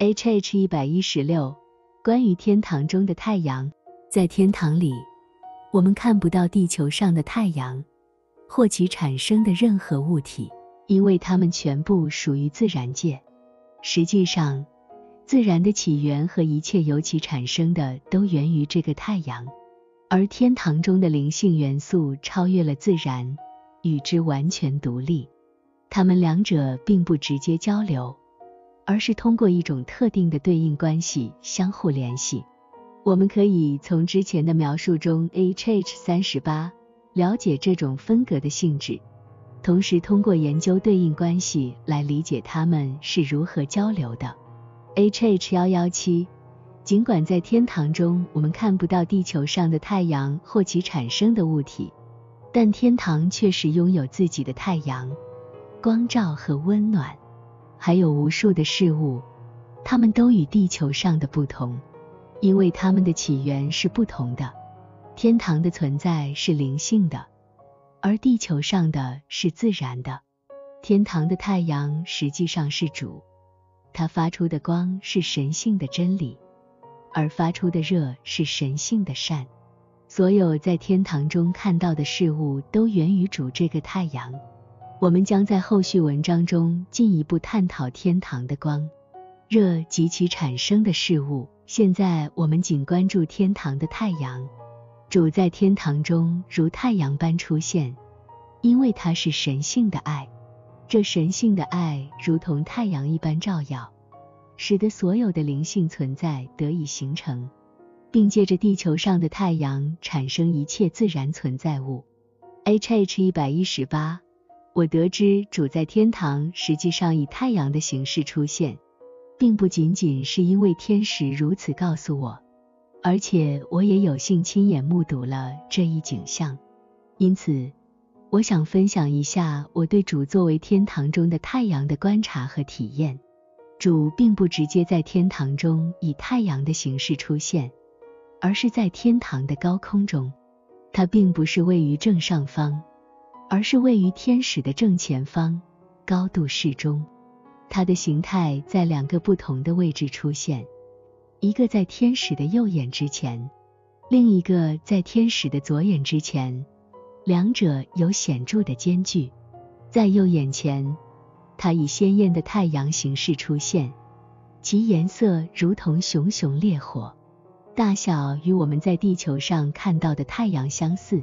H H 一百一十六，关于天堂中的太阳，在天堂里，我们看不到地球上的太阳或其产生的任何物体，因为它们全部属于自然界。实际上，自然的起源和一切由其产生的都源于这个太阳，而天堂中的灵性元素超越了自然，与之完全独立。它们两者并不直接交流。而是通过一种特定的对应关系相互联系。我们可以从之前的描述中 H H 三十八了解这种分隔的性质，同时通过研究对应关系来理解它们是如何交流的。H H 幺幺七，尽管在天堂中我们看不到地球上的太阳或其产生的物体，但天堂确实拥有自己的太阳、光照和温暖。还有无数的事物，它们都与地球上的不同，因为它们的起源是不同的。天堂的存在是灵性的，而地球上的是自然的。天堂的太阳实际上是主，它发出的光是神性的真理，而发出的热是神性的善。所有在天堂中看到的事物都源于主这个太阳。我们将在后续文章中进一步探讨天堂的光、热及其产生的事物。现在我们仅关注天堂的太阳。主在天堂中如太阳般出现，因为它是神性的爱。这神性的爱如同太阳一般照耀，使得所有的灵性存在得以形成，并借着地球上的太阳产生一切自然存在物。H H 一百一十八。我得知主在天堂实际上以太阳的形式出现，并不仅仅是因为天使如此告诉我，而且我也有幸亲眼目睹了这一景象。因此，我想分享一下我对主作为天堂中的太阳的观察和体验。主并不直接在天堂中以太阳的形式出现，而是在天堂的高空中，它并不是位于正上方。而是位于天使的正前方，高度适中。它的形态在两个不同的位置出现，一个在天使的右眼之前，另一个在天使的左眼之前，两者有显著的间距。在右眼前，它以鲜艳的太阳形式出现，其颜色如同熊熊烈火，大小与我们在地球上看到的太阳相似。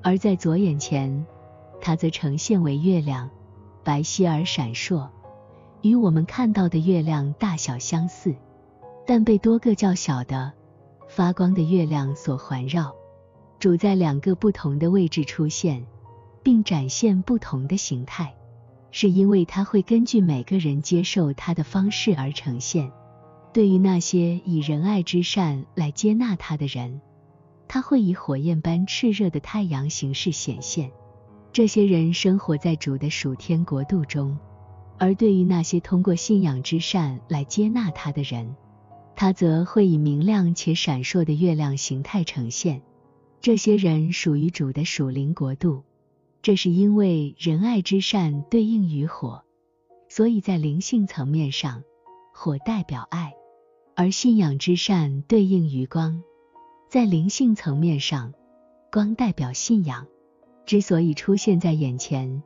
而在左眼前，它则呈现为月亮，白皙而闪烁，与我们看到的月亮大小相似，但被多个较小的发光的月亮所环绕。主在两个不同的位置出现，并展现不同的形态，是因为它会根据每个人接受它的方式而呈现。对于那些以仁爱之善来接纳它的人，它会以火焰般炽热的太阳形式显现。这些人生活在主的属天国度中，而对于那些通过信仰之善来接纳他的人，他则会以明亮且闪烁的月亮形态呈现。这些人属于主的属灵国度，这是因为仁爱之善对应于火，所以在灵性层面上，火代表爱；而信仰之善对应于光，在灵性层面上，光代表信仰。之所以出现在眼前，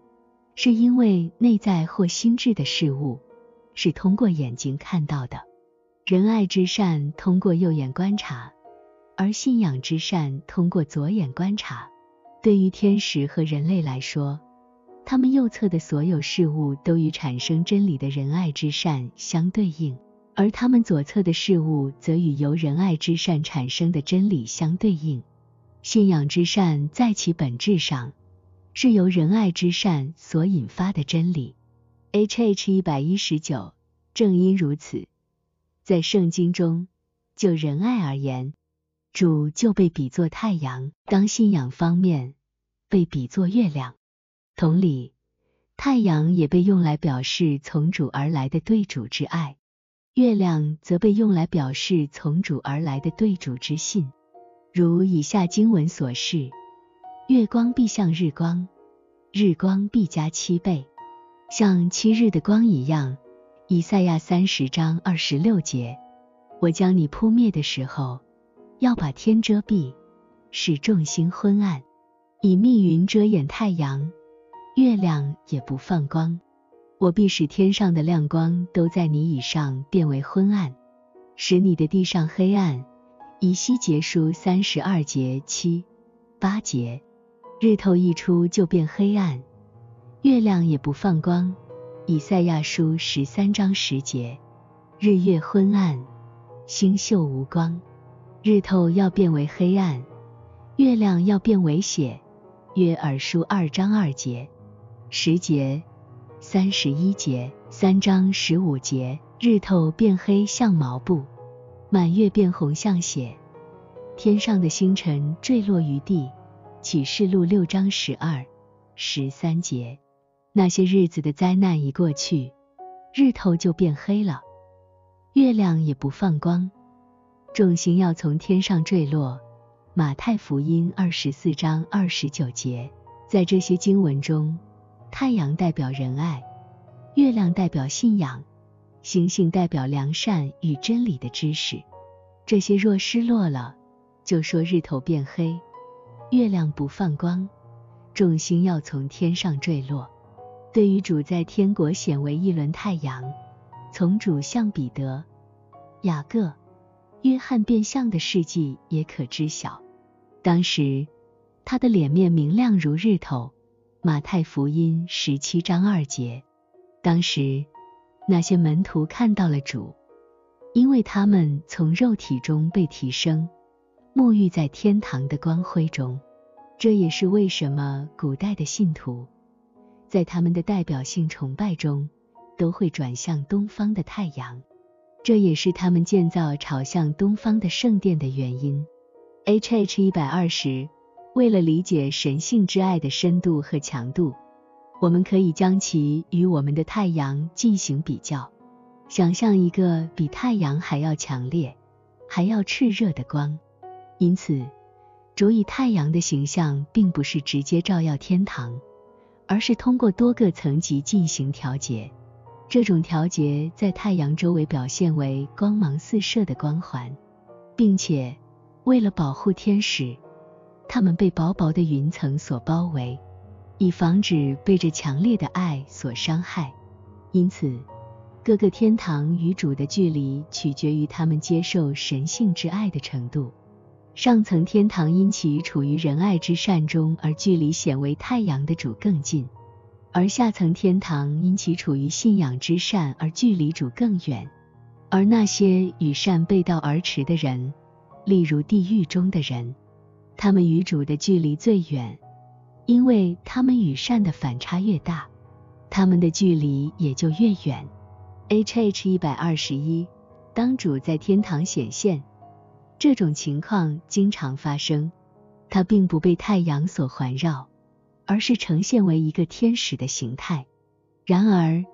是因为内在或心智的事物是通过眼睛看到的。仁爱之善通过右眼观察，而信仰之善通过左眼观察。对于天使和人类来说，他们右侧的所有事物都与产生真理的仁爱之善相对应，而他们左侧的事物则与由仁爱之善产生的真理相对应。信仰之善在其本质上是由仁爱之善所引发的真理。H H 一百一十九，正因如此，在圣经中，就仁爱而言，主就被比作太阳；当信仰方面，被比作月亮。同理，太阳也被用来表示从主而来的对主之爱，月亮则被用来表示从主而来的对主之信。如以下经文所示，月光必像日光，日光必加七倍，像七日的光一样，以赛亚三十章二十六节：我将你扑灭的时候，要把天遮蔽，使众星昏暗，以密云遮掩太阳，月亮也不放光。我必使天上的亮光都在你以上变为昏暗，使你的地上黑暗。以西结书三十二节七八节：日头一出就变黑暗，月亮也不放光。以赛亚书十三章十节，日月昏暗，星宿无光，日头要变为黑暗，月亮要变为血。约珥书二章二节，十节，三十一节，三章十五节，日头变黑像毛布，满月变红像血，天上的星辰坠落于地。启示录六章十二、十三节。那些日子的灾难一过去，日头就变黑了，月亮也不放光，众星要从天上坠落。马太福音二十四章二十九节，在这些经文中，太阳代表仁爱，月亮代表信仰，星星代表良善与真理的知识。这些若失落了，就说日头变黑，月亮不放光，众星要从天上坠落。对于主在天国显为一轮太阳，从主向彼得、雅各、约翰变相的事迹也可知晓。当时他的脸面明亮如日头。马太福音十七章二节。当时那些门徒看到了主，因为他们从肉体中被提升，沐浴在天堂的光辉中。这也是为什么古代的信徒。在他们的代表性崇拜中，都会转向东方的太阳，这也是他们建造朝向东方的圣殿的原因。H H 一百二十，为了理解神性之爱的深度和强度，我们可以将其与我们的太阳进行比较，想象一个比太阳还要强烈、还要炽热的光。因此，主以太阳的形象，并不是直接照耀天堂。而是通过多个层级进行调节，这种调节在太阳周围表现为光芒四射的光环，并且为了保护天使，他们被薄薄的云层所包围，以防止被这强烈的爱所伤害。因此，各个天堂与主的距离取决于他们接受神性之爱的程度。上层天堂因其处于仁爱之善中，而距离显为太阳的主更近；而下层天堂因其处于信仰之善，而距离主更远。而那些与善背道而驰的人，例如地狱中的人，他们与主的距离最远，因为他们与善的反差越大，他们的距离也就越远。H H 一百二十一，当主在天堂显现。这种情况经常发生，它并不被太阳所环绕，而是呈现为一个天使的形态。然而，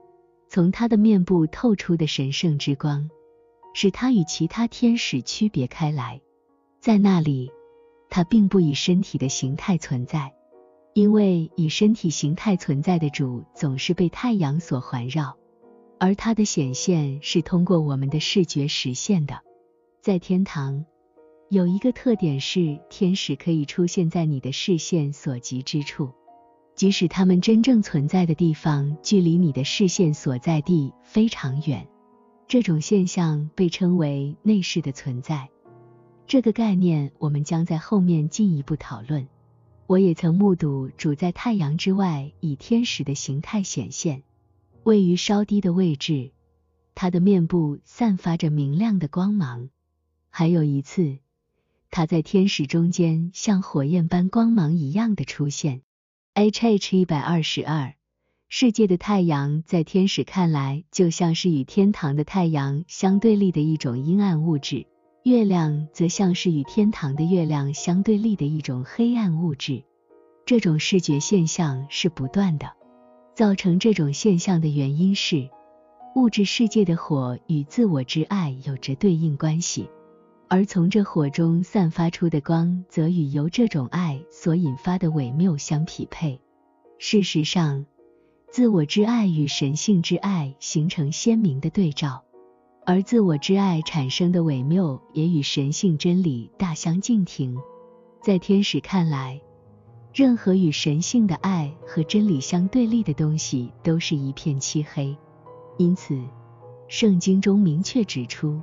从他的面部透出的神圣之光，使他与其他天使区别开来。在那里，他并不以身体的形态存在，因为以身体形态存在的主总是被太阳所环绕，而它的显现是通过我们的视觉实现的。在天堂。有一个特点是，天使可以出现在你的视线所及之处，即使他们真正存在的地方距离你的视线所在地非常远。这种现象被称为内视的存在。这个概念我们将在后面进一步讨论。我也曾目睹主在太阳之外以天使的形态显现，位于稍低的位置，他的面部散发着明亮的光芒。还有一次。它在天使中间像火焰般光芒一样的出现。H H 一百二十二，世界的太阳在天使看来就像是与天堂的太阳相对立的一种阴暗物质，月亮则像是与天堂的月亮相对立的一种黑暗物质。这种视觉现象是不断的。造成这种现象的原因是，物质世界的火与自我之爱有着对应关系。而从这火中散发出的光，则与由这种爱所引发的伪谬相匹配。事实上，自我之爱与神性之爱形成鲜明的对照，而自我之爱产生的伪谬也与神性真理大相径庭。在天使看来，任何与神性的爱和真理相对立的东西都是一片漆黑。因此，圣经中明确指出，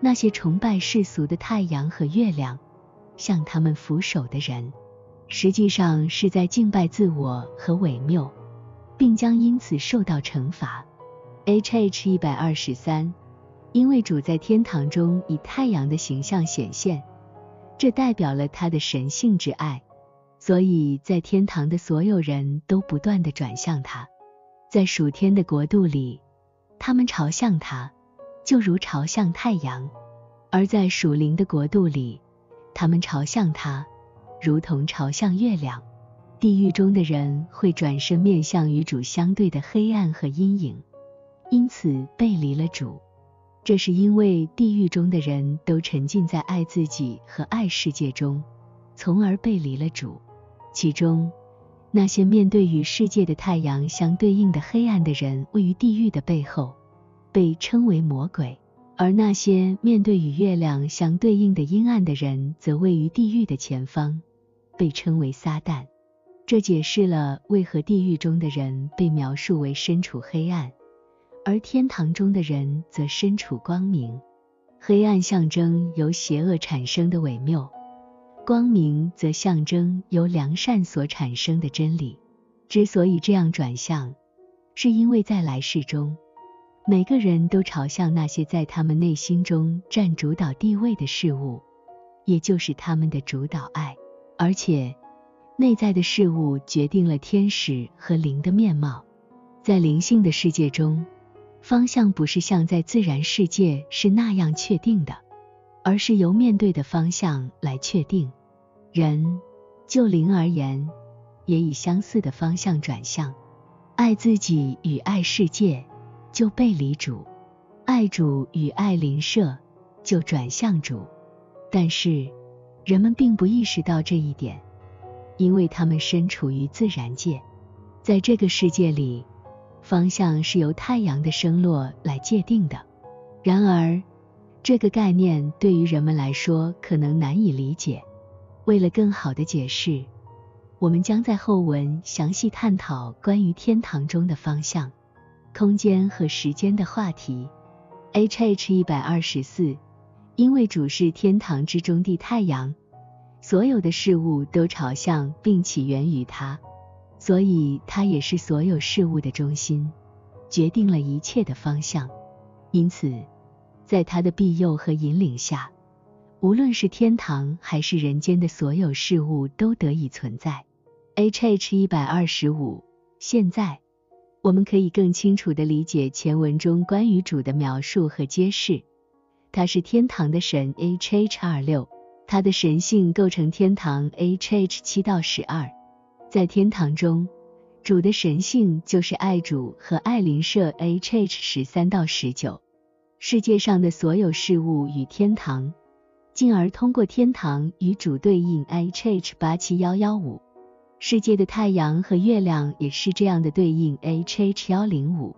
那些崇拜世俗的太阳和月亮，向他们俯首的人，实际上是在敬拜自我和伪谬，并将因此受到惩罚。H H 一百二十三，因为主在天堂中以太阳的形象显现，这代表了他的神性之爱。所以在天堂的所有人都不断的转向他，在属天的国度里，他们朝向他，就如朝向太阳；而在属灵的国度里，他们朝向他，如同朝向月亮。地狱中的人会转身面向与主相对的黑暗和阴影，因此背离了主。这是因为地狱中的人都沉浸在爱自己和爱世界中，从而背离了主。其中，那些面对与世界的太阳相对应的黑暗的人，位于地狱的背后，被称为魔鬼；而那些面对与月亮相对应的阴暗的人，则位于地狱的前方，被称为撒旦。这解释了为何地狱中的人被描述为身处黑暗，而天堂中的人则身处光明。黑暗象征由邪恶产生的伪谬。光明则象征由良善所产生的真理。之所以这样转向，是因为在来世中，每个人都朝向那些在他们内心中占主导地位的事物，也就是他们的主导爱。而且，内在的事物决定了天使和灵的面貌。在灵性的世界中，方向不是像在自然世界是那样确定的。而是由面对的方向来确定。人就灵而言，也以相似的方向转向。爱自己与爱世界，就背离主；爱主与爱邻舍，就转向主。但是人们并不意识到这一点，因为他们身处于自然界，在这个世界里，方向是由太阳的升落来界定的。然而，这个概念对于人们来说可能难以理解。为了更好的解释，我们将在后文详细探讨关于天堂中的方向、空间和时间的话题。H H 一百二十四，因为主是天堂之中的太阳，所有的事物都朝向并起源于它，所以它也是所有事物的中心，决定了一切的方向。因此。在他的庇佑和引领下，无论是天堂还是人间的所有事物都得以存在。H H 一百二十五。现在，我们可以更清楚地理解前文中关于主的描述和揭示。他是天堂的神。H H 二六。他的神性构成天堂。H H 七到十二。在天堂中，主的神性就是爱主和爱邻舍。H H 十三到十九。世界上的所有事物与天堂，进而通过天堂与主对应。H H 八七幺幺五，世界的太阳和月亮也是这样的对应。H H 幺零五。